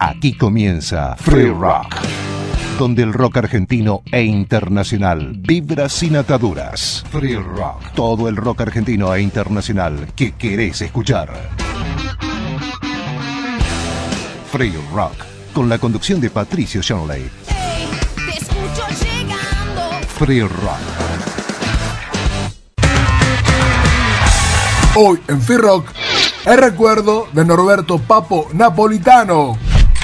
Aquí comienza Free Rock, donde el rock argentino e internacional vibra sin ataduras. Free Rock, todo el rock argentino e internacional que querés escuchar. Free Rock, con la conducción de Patricio Shanley. Free Rock. Hoy en Free Rock, el recuerdo de Norberto Papo Napolitano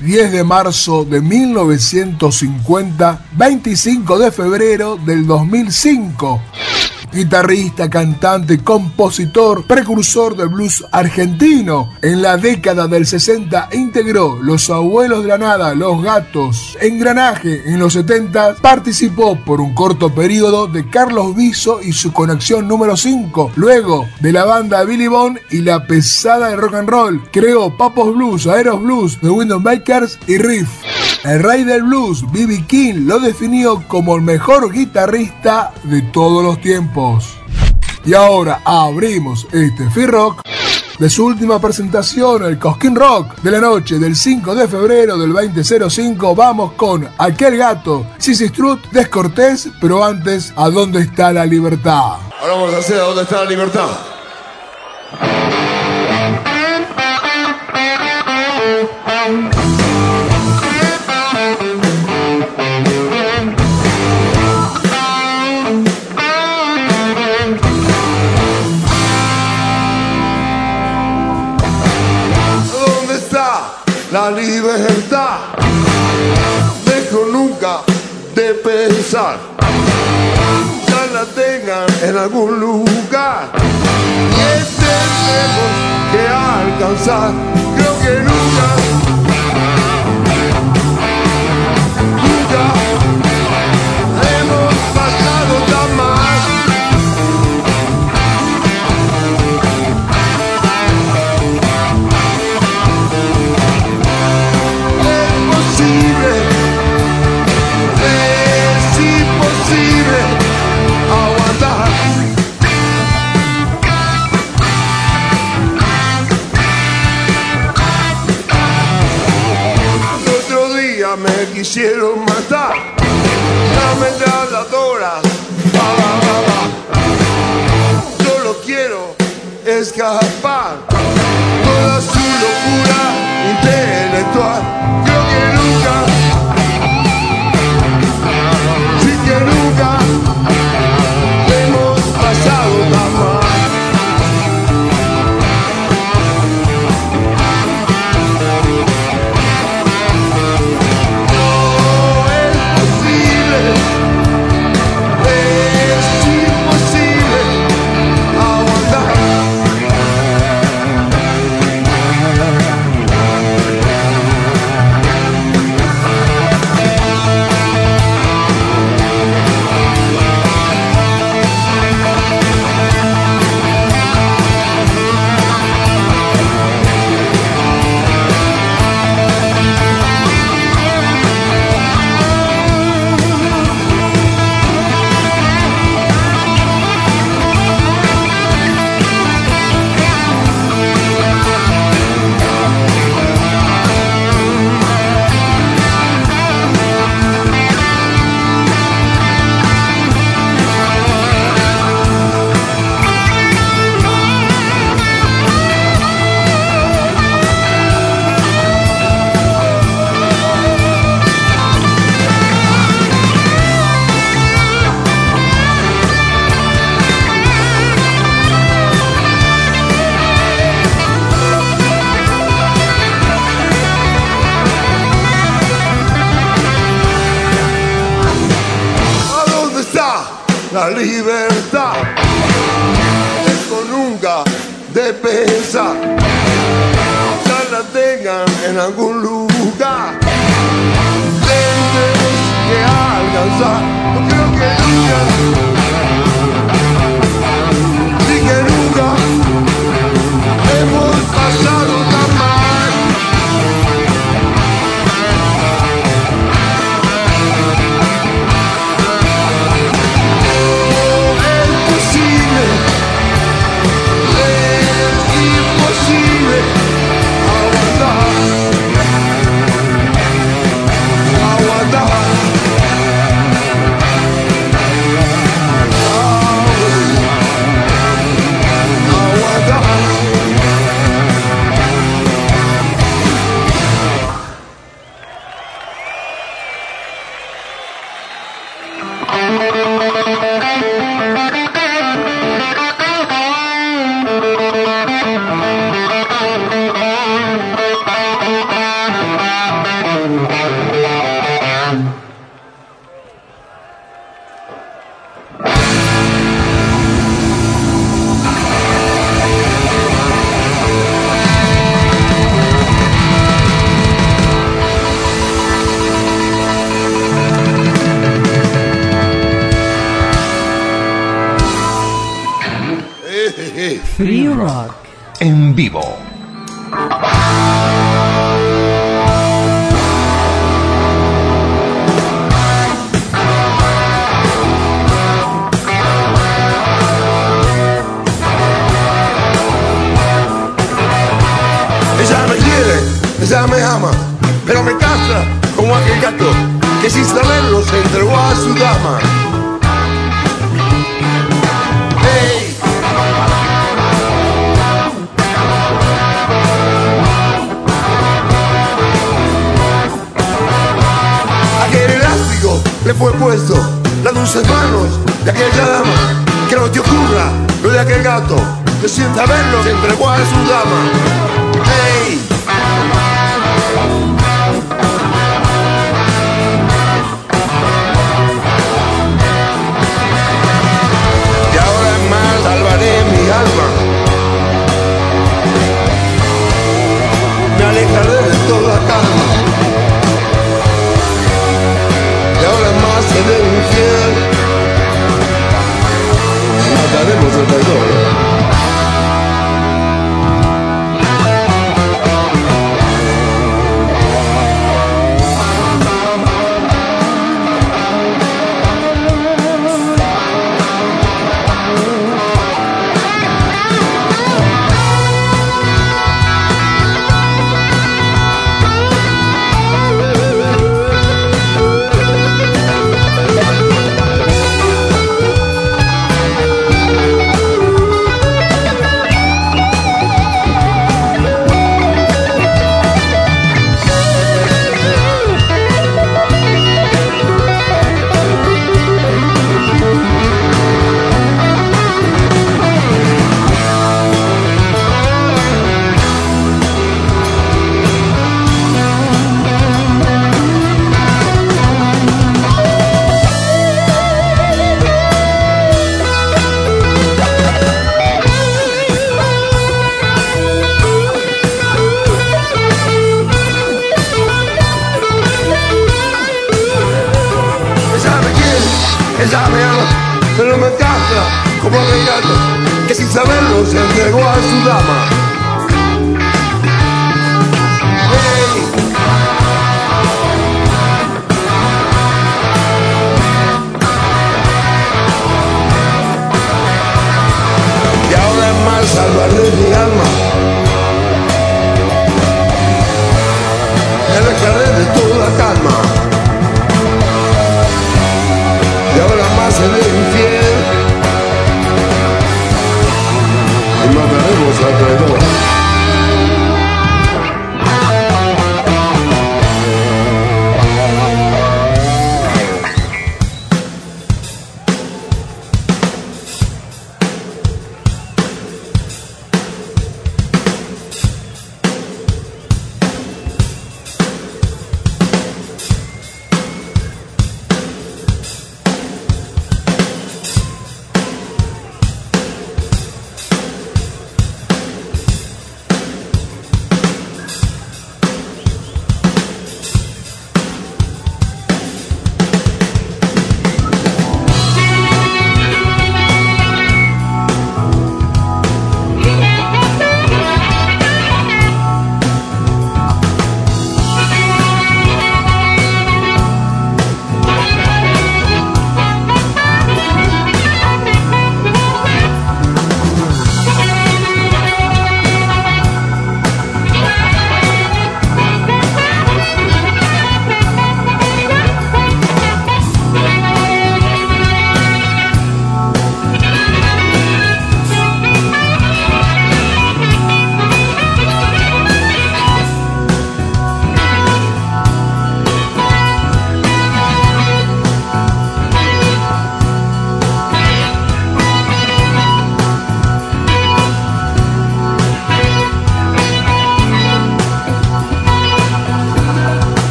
10 de marzo de 1950, 25 de febrero del 2005 guitarrista, cantante, compositor, precursor del blues argentino. En la década del 60 integró Los Abuelos de la Nada, Los Gatos, Engranaje. En los 70 participó por un corto periodo de Carlos Viso y su conexión número 5. Luego de la banda Billy Bond y la pesada de rock and roll, creó Papos Blues, Aeros Blues, The Window Makers y Riff. El rey del blues, B.B. King, lo definió como el mejor guitarrista de todos los tiempos. Y ahora abrimos este Free Rock de su última presentación, el Cosquín Rock de la noche del 5 de febrero del 2005. Vamos con Aquel Gato, Sissy Strut, Descortés, pero antes, ¿a dónde está la libertad? Ahora vamos a hacer ¿a dónde está la libertad? La libertad. Dejo nunca de pensar. Ya la tengan en algún lugar. Y este tenemos que alcanzar. Creo que nunca quisieron matar. La ametralladora, va, va. Solo quiero escapar. Toda su locura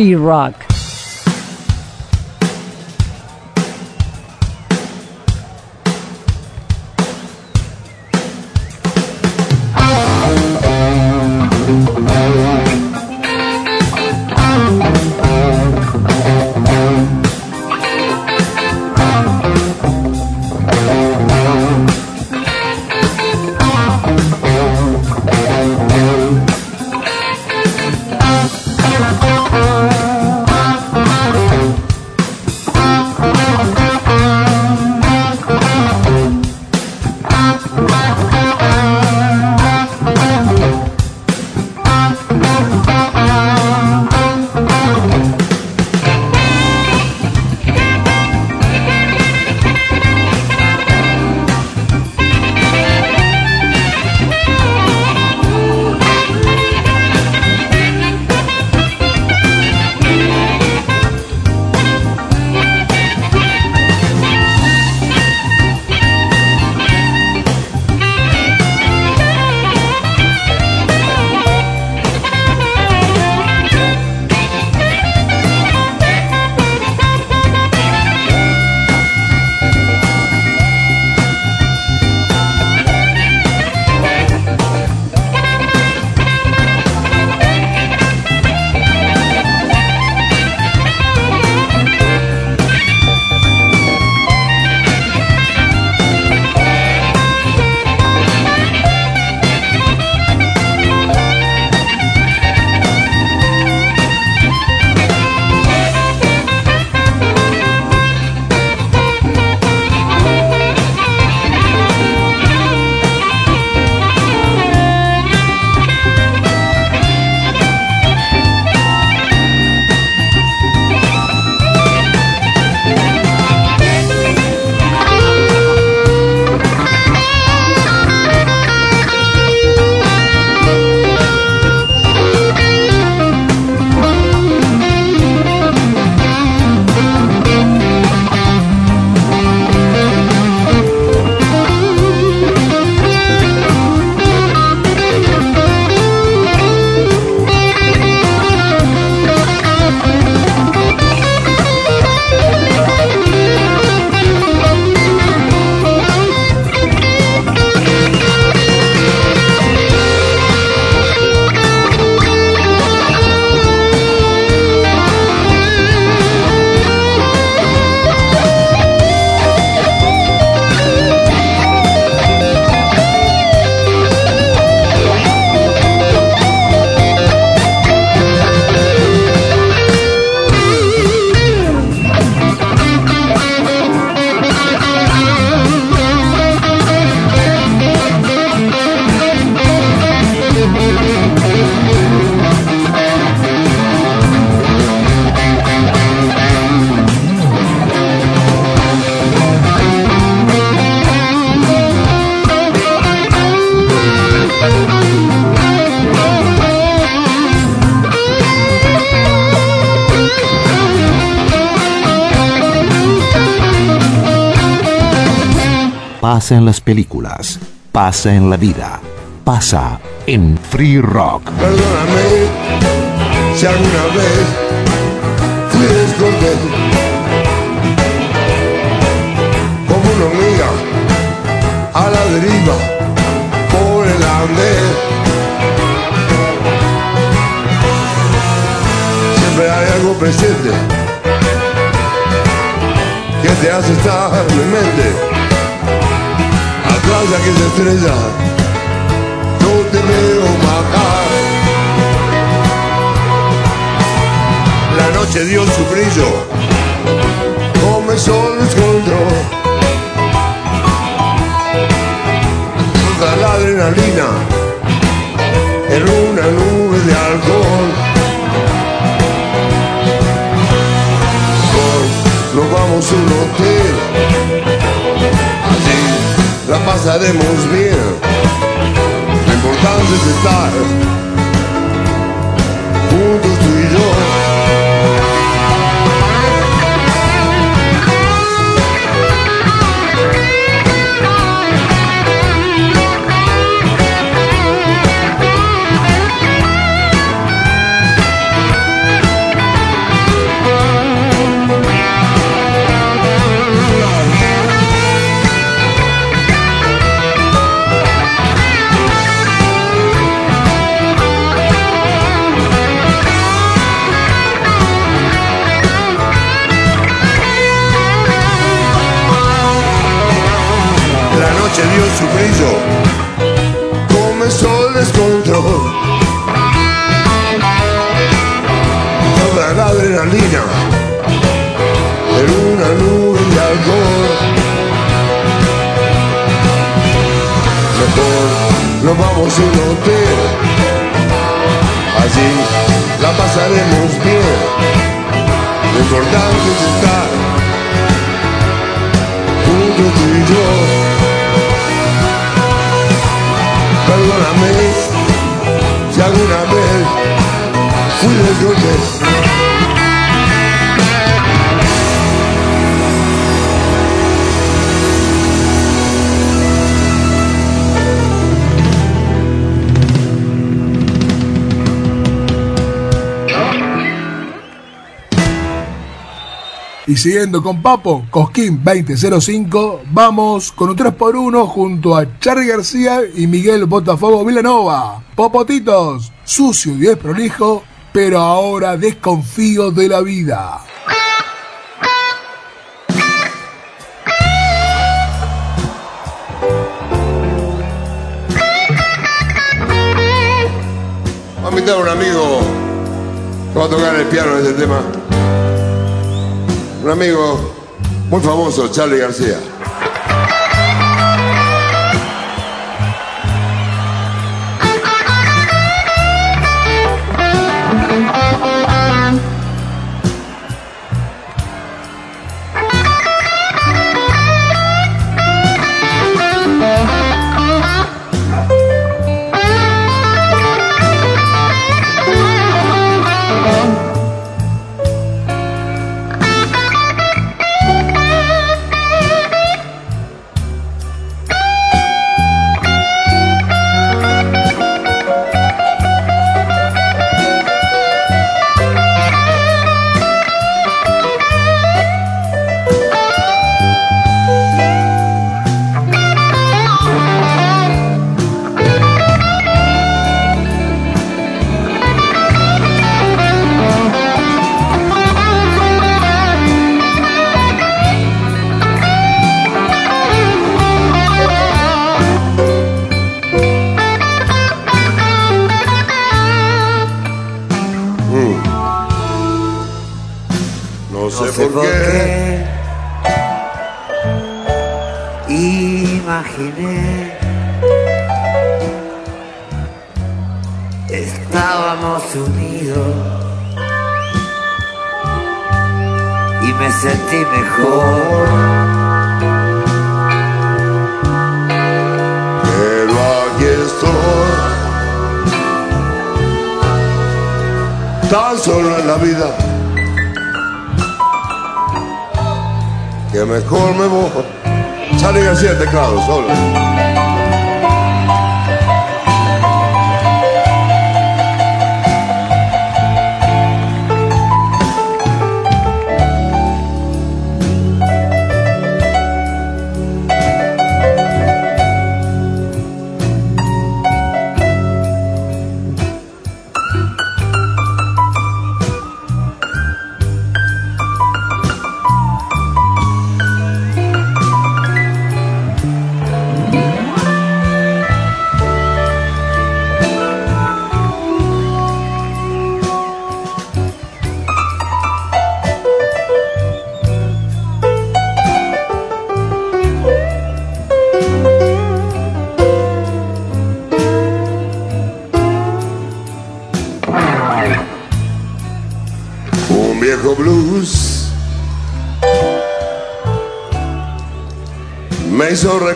Free Rock. Pasa en las películas, pasa en la vida, pasa en Free Rock. Perdóname si alguna vez fui descortés. Como una hormiga a la deriva por el andén. Siempre hay algo presente que te hace estar en Atrás de aquella estrella no te veo bajar. La noche dio su brillo, comenzó el descontrol. Toda la adrenalina en una nube de alcohol. Nos vamos a un hotel, pasaremos bien. Lo importante es estar juntos tú descontrol. Toda la adrenalina en una nube de alcohol. Mejor nos vamos a un hotel, allí la pasaremos bien. Lo importante es estar juntos tú y yo. Perdóname si alguna vez fui descortés. Y siguiendo con Papo, Cosquín 2005, vamos con un 3x1 junto a Charlie García y Miguel Botafogo Villanova. Popotitos, sucio y desprolijo, pero ahora desconfío de la vida. Va a invitar a un amigo que va a tocar el piano en este tema. Un amigo muy famoso, Charlie García.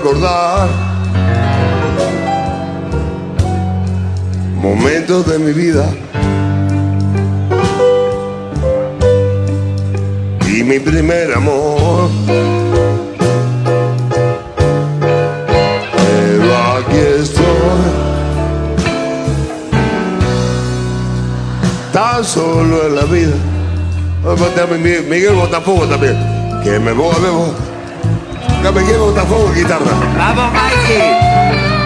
Recordar momentos de mi vida y mi primer amor. Pero aquí estoy, tan solo en la vida. Botafuego, Miguel Botafuego también. Que me voy, me voy. Botafuego en guitarra. ¡Vamos, Mikey!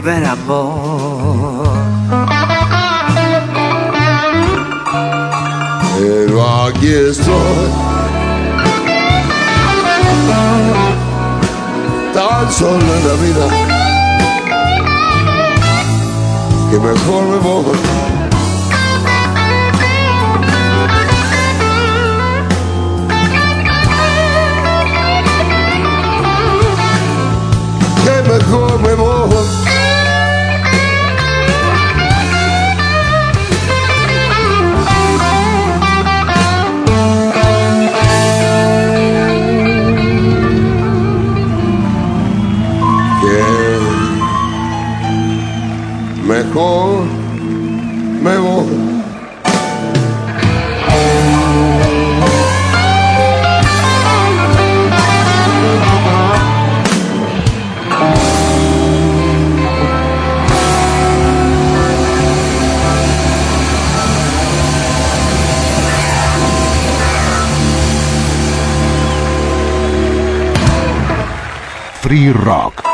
Primer amor. Pero aquí estoy. Tan solo en la vida. Que mejor me voy. Mejor me voy. Free Rock.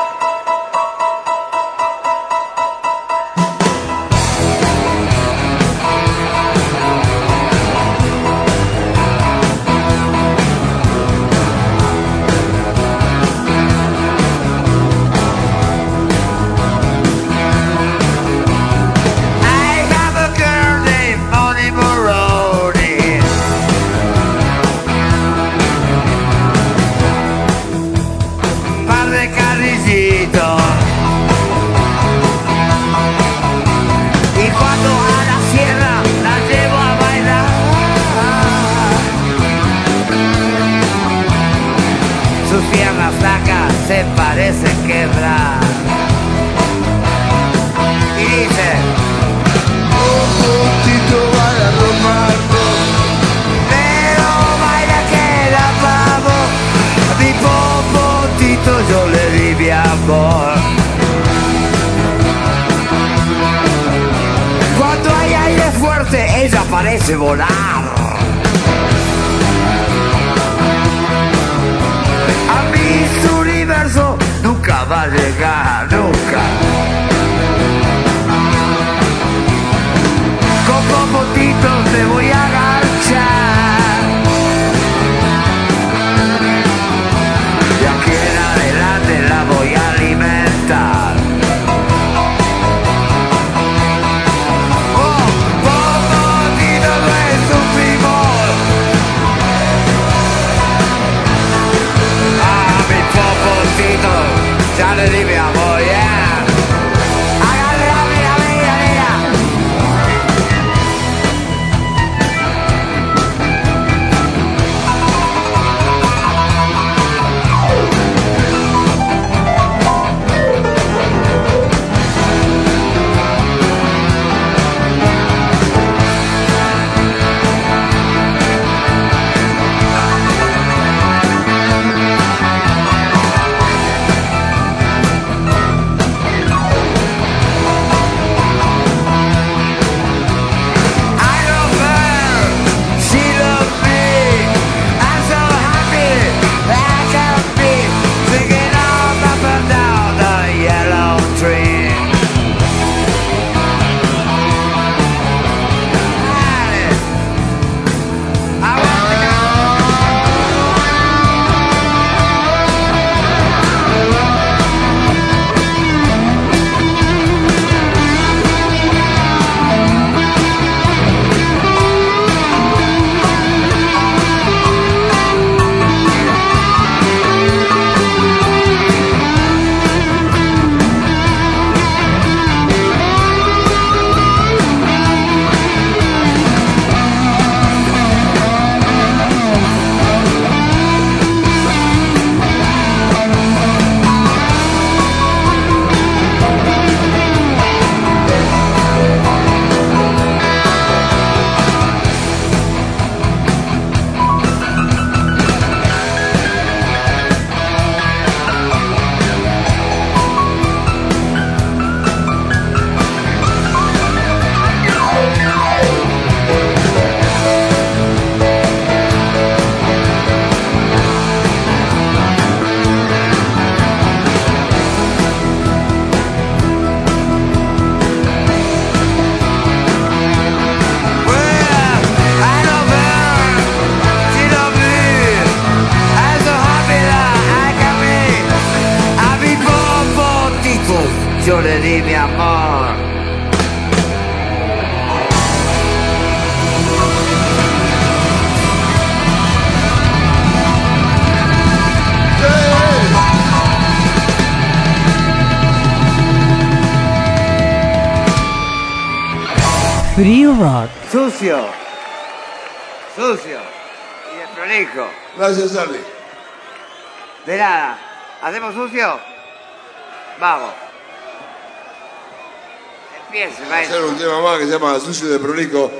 Más de Prolijo.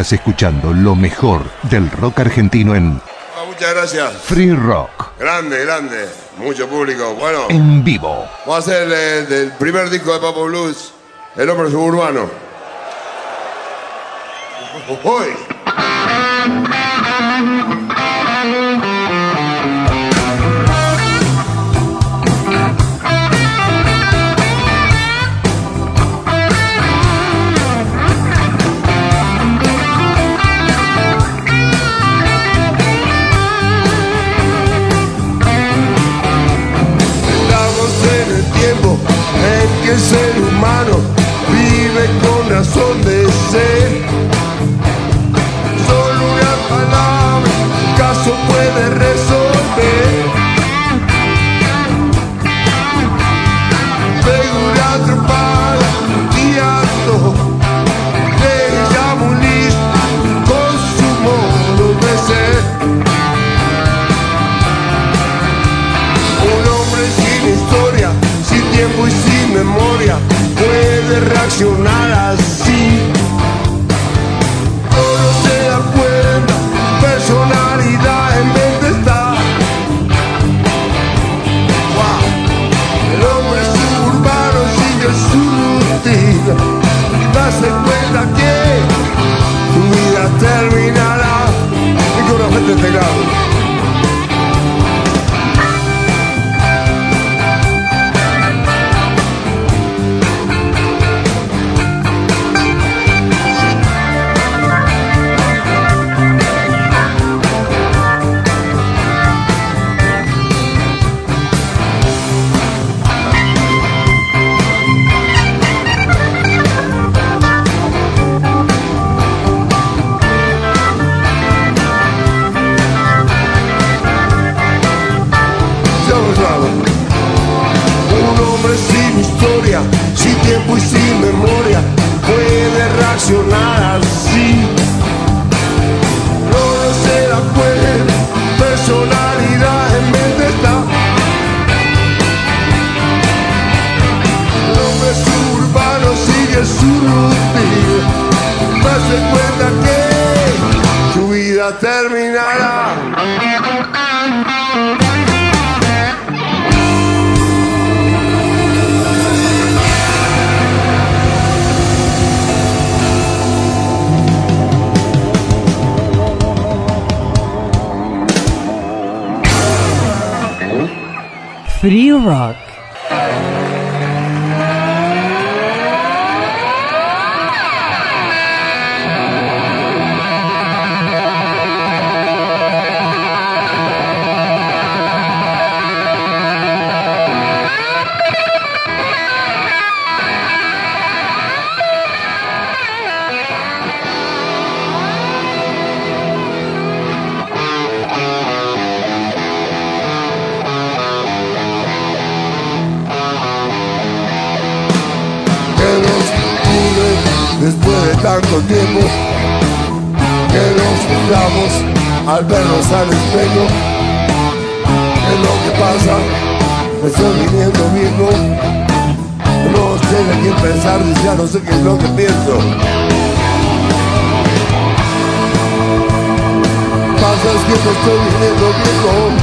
Escuchando lo mejor del rock argentino en. Ah, muchas gracias. Free Rock. Grande, grande. Mucho público. Bueno. En vivo. Va a ser el eh, primer disco de Papo Blues, El hombre suburbano. ¡Hoy! Rock. Estoy viniendo viejo no sé de qué pensar ya no sé qué es lo que pienso. Pasa es que me estoy viniendo viejo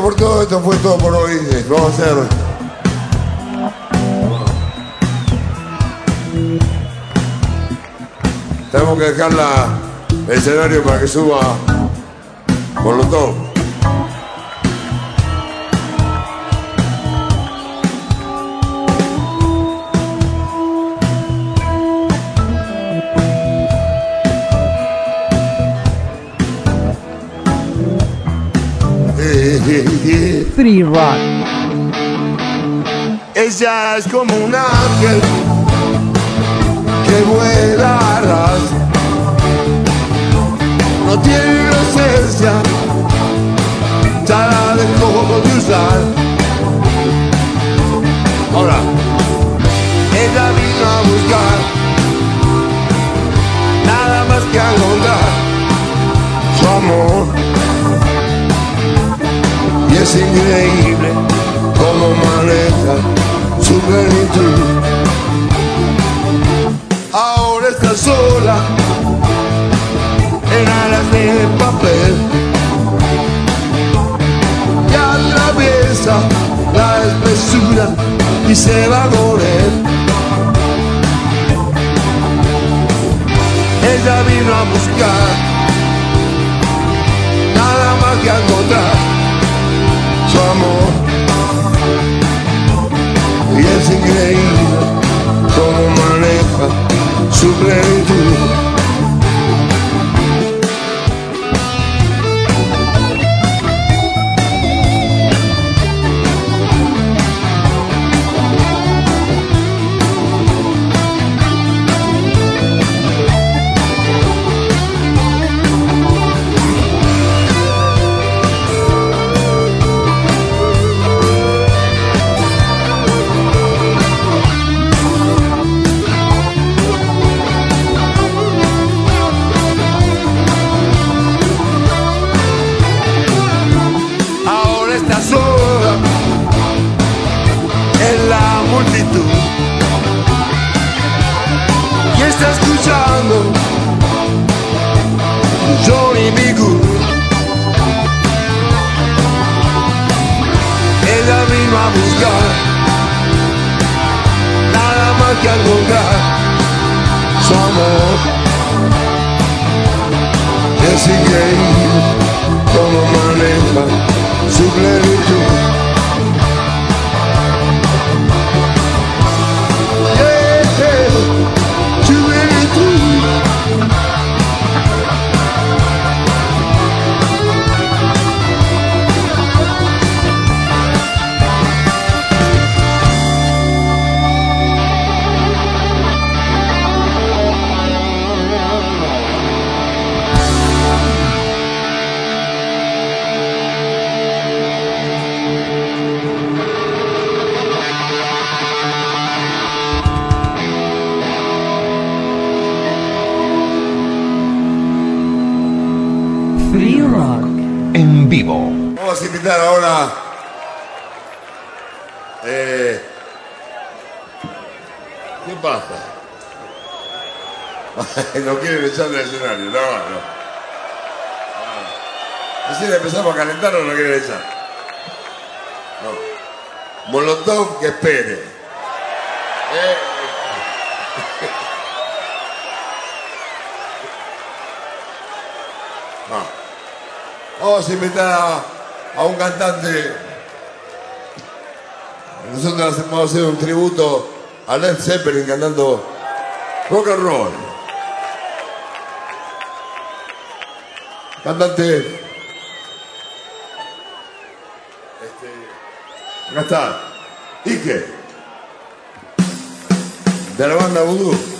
por todo. Esto fue todo por hoy. Vamos a hacer. Tenemos que dejar la, el escenario para que suba Molotov. Free Rock. Ella es como un ángel que vuela a ras. No tiene inocencia, ya la dejó de usar. Ahora, ella vino a buscar nada más que encontrar su amor. Y es increíble cómo maneja su plenitud. Ahora está sola en alas de papel y atraviesa la espesura y se va con él. Ella vino a buscar nada más que encontrar su plenitud. no quieren echar del escenario, no, no. Recién empezamos a calentar o no quieren echar. No. Molotov que espere. Eh. Vamos a invitar a, a un cantante. Nosotros vamos a hacer un tributo a Led Zeppelin cantando rock and roll. Cantante. Este, acá está. Ike. De la banda Voodoo.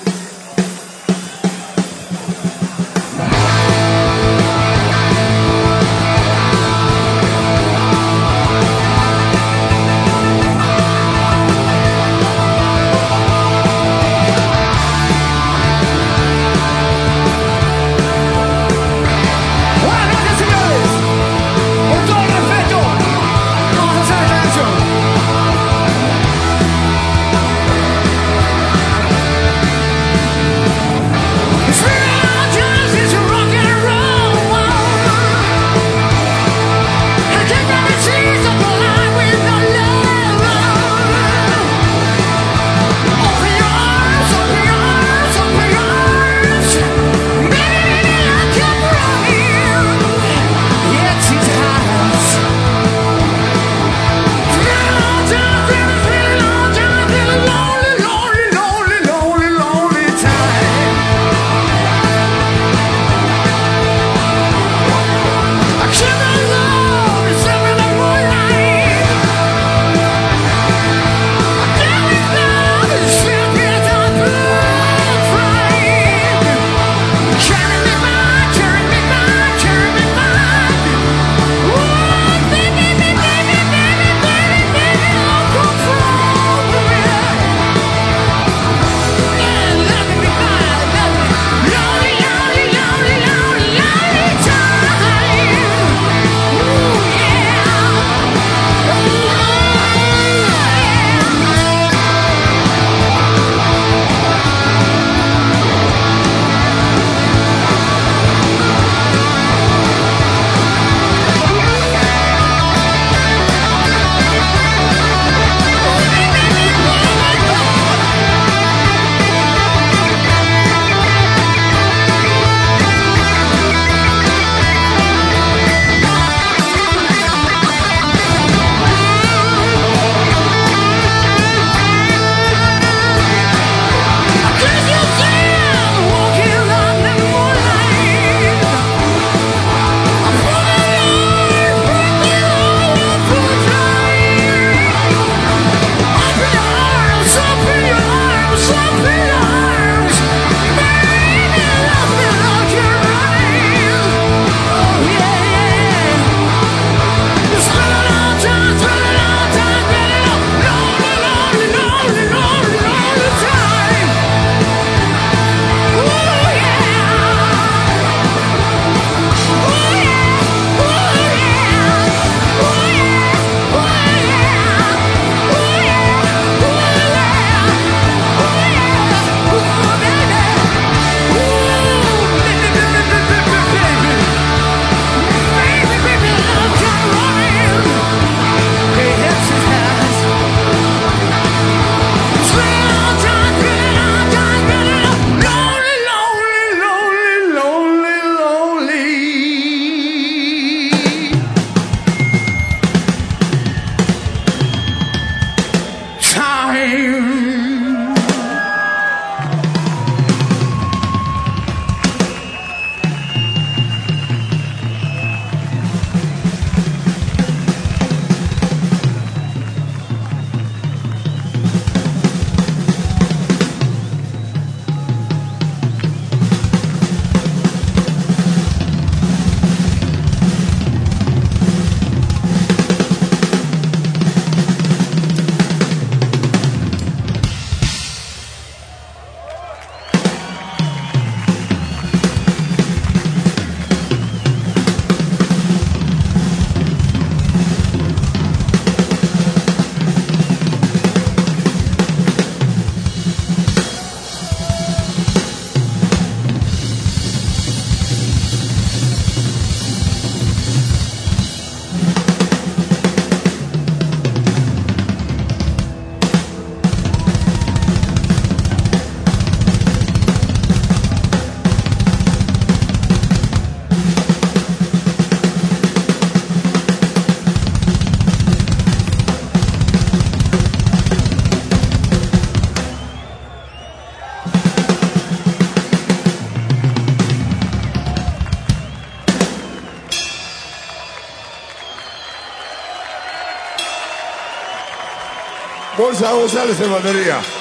Bolsa González en batería.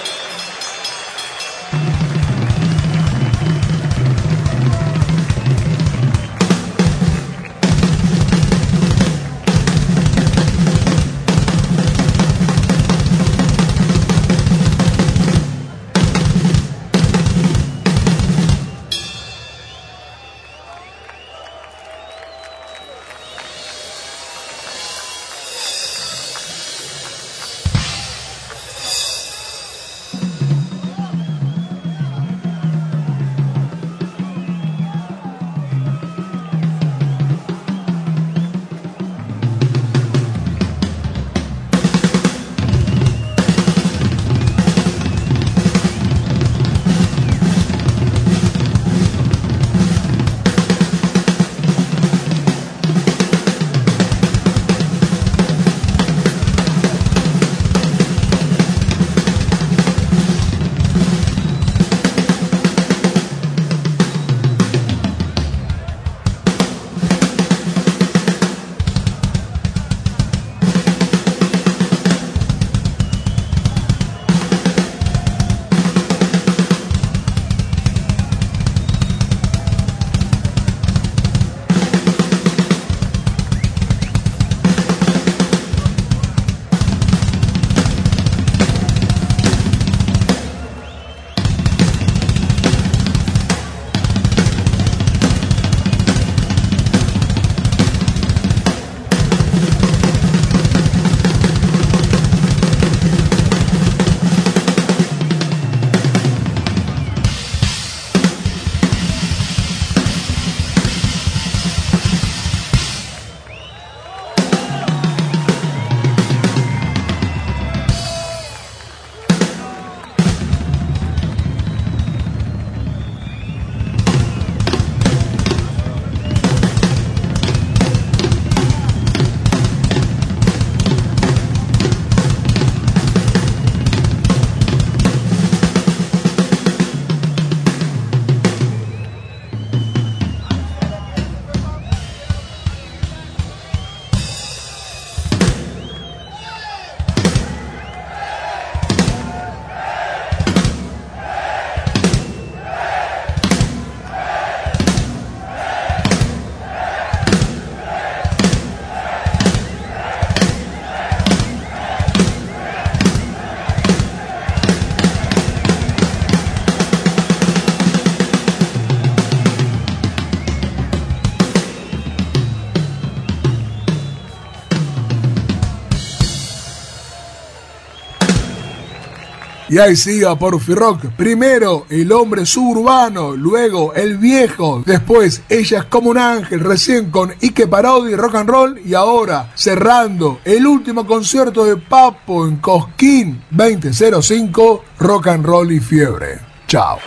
Y ahí siga por Rock. Primero el hombre suburbano, luego el viejo, después ella es como un ángel, recién con Ike Parodi, rock and roll y ahora cerrando el último concierto de Papo en Cosquín 2005, rock and roll y fiebre. Chao.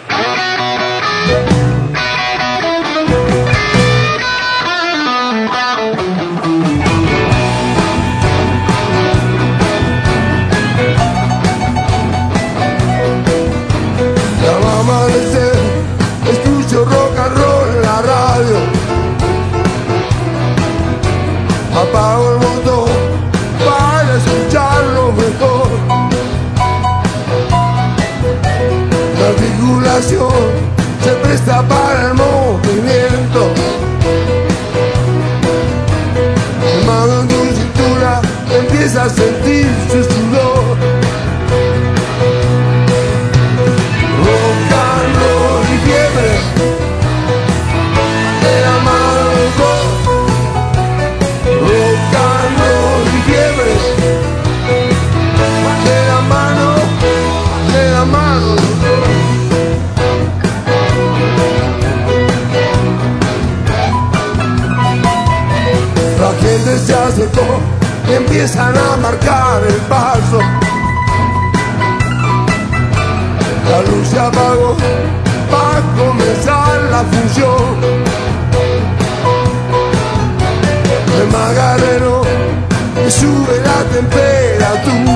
Se presta para el movimiento. El mano en tu cintura empieza a sentir y empiezan a marcar el paso. La luz se apagó para comenzar la función. El magarrero sube la temperatura.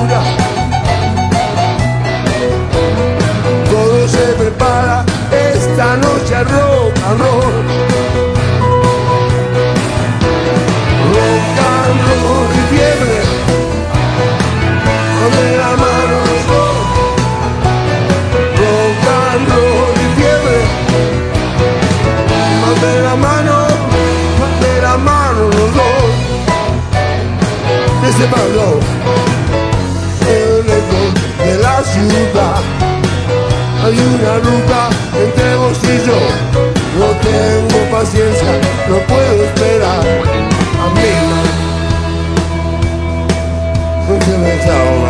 quemando el eco de la ciudad. Hay una lupa entre vos y yo. No tengo paciencia, no puedo esperar. Amiga, no se me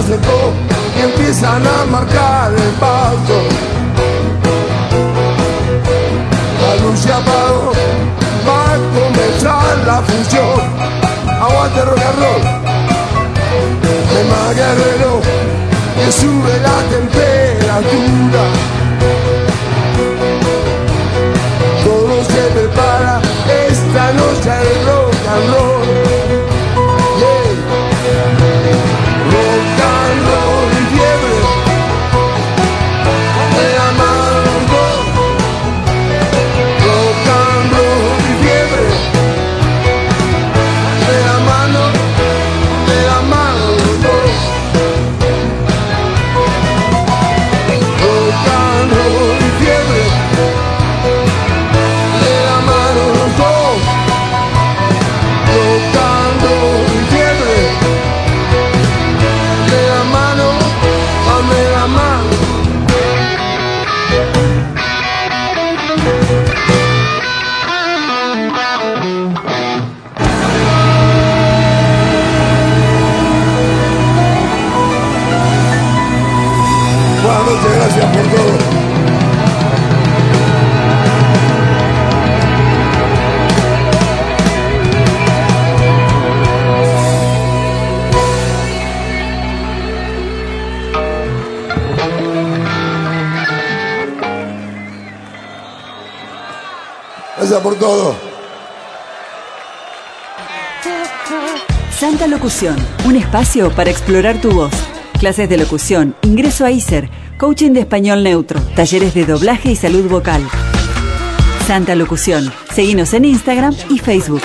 gente se acercó y empiezan a marcar el paso. La luz se apagó, va a comenzar la función. Aguante rock todo. Santa Locución, un espacio para explorar tu voz. Clases de locución, ingreso a ISER, coaching de español neutro, talleres de doblaje y salud vocal. Santa Locución, seguinos en Instagram y Facebook.